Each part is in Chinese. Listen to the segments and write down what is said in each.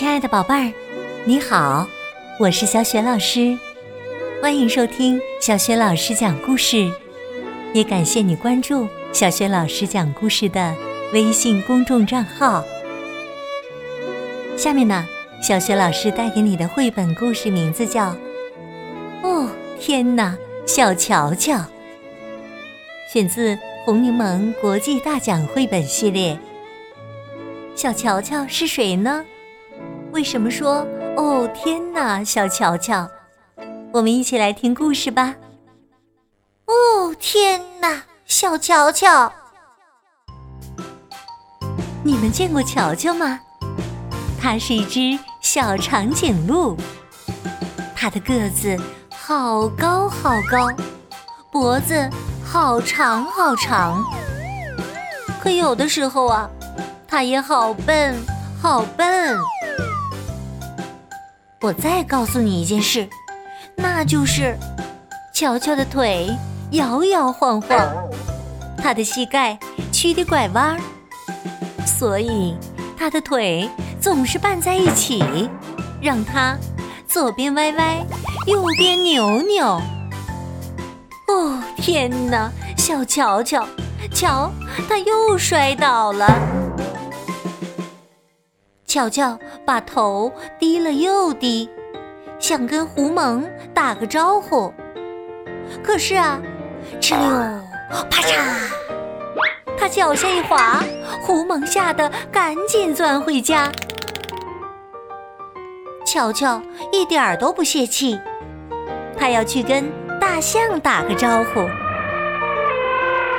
亲爱的宝贝儿，你好，我是小雪老师，欢迎收听小雪老师讲故事，也感谢你关注小雪老师讲故事的微信公众账号。下面呢，小雪老师带给你的绘本故事名字叫《哦天哪，小乔乔》，选自红柠檬国际大奖绘本系列。小乔乔是谁呢？为什么说“哦天哪，小乔乔”？我们一起来听故事吧。哦天哪，小乔乔！你们见过乔乔吗？它是一只小长颈鹿，它的个子好高好高，脖子好长好长。可有的时候啊。它也好笨，好笨。我再告诉你一件事，那就是乔乔的腿摇摇晃晃，他的膝盖曲的拐弯儿，所以他的腿总是绊在一起，让他左边歪歪，右边扭扭。哦，天哪！小乔乔，瞧，他又摔倒了。乔乔把头低了又低，想跟胡蒙打个招呼。可是啊，哧溜，啪嚓，他脚下一滑，胡蒙吓得赶紧钻回家。乔乔一点儿都不泄气，他要去跟大象打个招呼。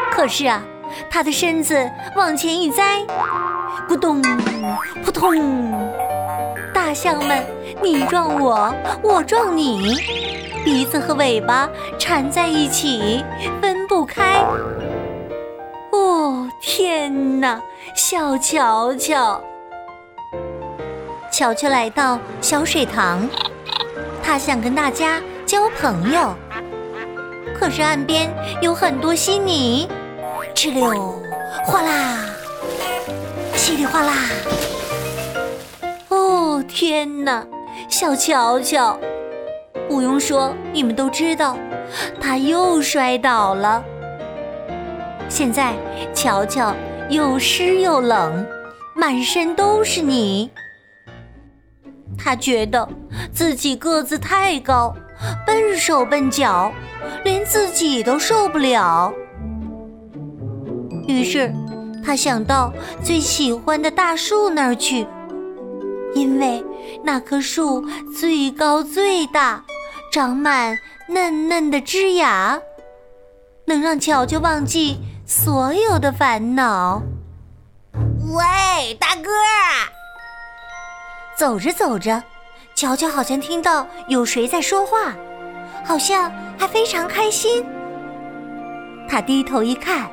可是啊，他的身子往前一栽。咕咚，扑通！大象们你撞我，我撞你，鼻子和尾巴缠在一起，分不开。哦，天哪！小乔乔，乔乔来到小水塘，他想跟大家交朋友，可是岸边有很多稀泥，哧溜，哗啦。稀里哗啦！哦天哪，小乔乔，不用说，你们都知道，他又摔倒了。现在乔乔又湿又冷，满身都是泥。他觉得自己个子太高，笨手笨脚，连自己都受不了。于是。他想到最喜欢的大树那儿去，因为那棵树最高最大，长满嫩嫩的枝芽，能让乔乔忘记所有的烦恼。喂，大哥！走着走着，乔乔好像听到有谁在说话，好像还非常开心。他低头一看。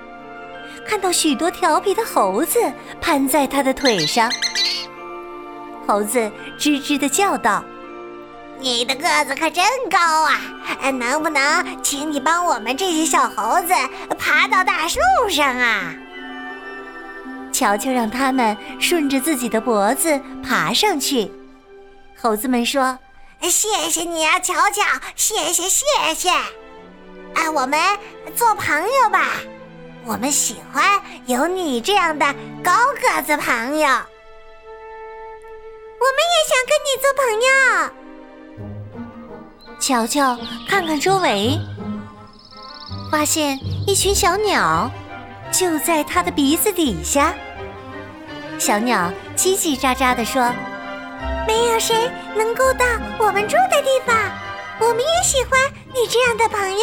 看到许多调皮的猴子攀在他的腿上，猴子吱吱的叫道：“你的个子可真高啊！能不能请你帮我们这些小猴子爬到大树上啊？”乔乔让他们顺着自己的脖子爬上去。猴子们说：“谢谢你啊，乔乔，谢谢谢谢！哎，我们做朋友吧。”我们喜欢有你这样的高个子朋友，我们也想跟你做朋友。乔乔看看周围，发现一群小鸟就在他的鼻子底下。小鸟叽叽喳喳地说：“没有谁能够到我们住的地方，我们也喜欢你这样的朋友。”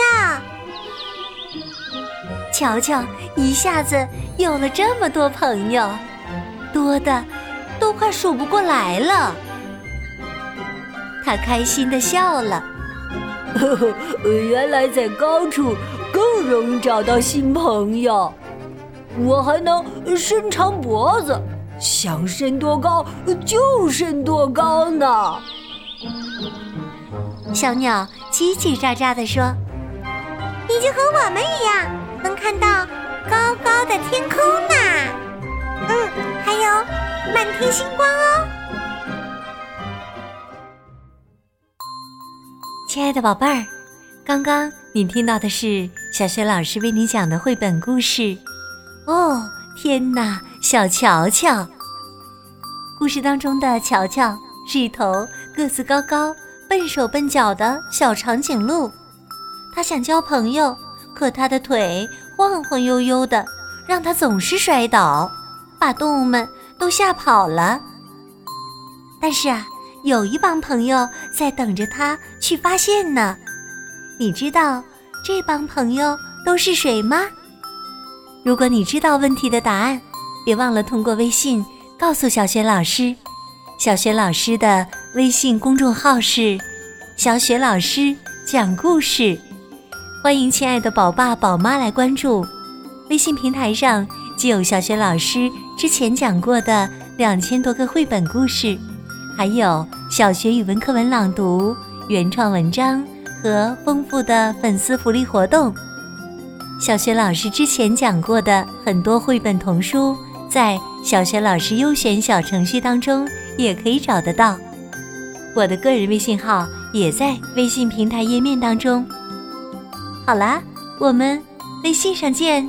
乔乔一下子有了这么多朋友，多的都快数不过来了。他开心的笑了，呵呵，原来在高处更容易找到新朋友。我还能伸长脖子，想伸多高就伸多高呢。小鸟叽叽喳喳地说：“你就和我们一样。”能看到高高的天空呢。嗯，还有满天星光哦。亲爱的宝贝儿，刚刚你听到的是小学老师为你讲的绘本故事。哦，天哪，小乔乔！故事当中的乔乔是一头个子高高、笨手笨脚的小长颈鹿，它想交朋友，可它的腿晃晃悠悠的，让它总是摔倒，把动物们都吓跑了。但是啊。有一帮朋友在等着他去发现呢，你知道这帮朋友都是谁吗？如果你知道问题的答案，别忘了通过微信告诉小雪老师。小雪老师的微信公众号是“小雪老师讲故事”，欢迎亲爱的宝爸宝妈来关注。微信平台上既有小学老师之前讲过的两千多个绘本故事。还有小学语文课文朗读、原创文章和丰富的粉丝福利活动。小学老师之前讲过的很多绘本童书，在小学老师优选小程序当中也可以找得到。我的个人微信号也在微信平台页面当中。好啦，我们微信上见。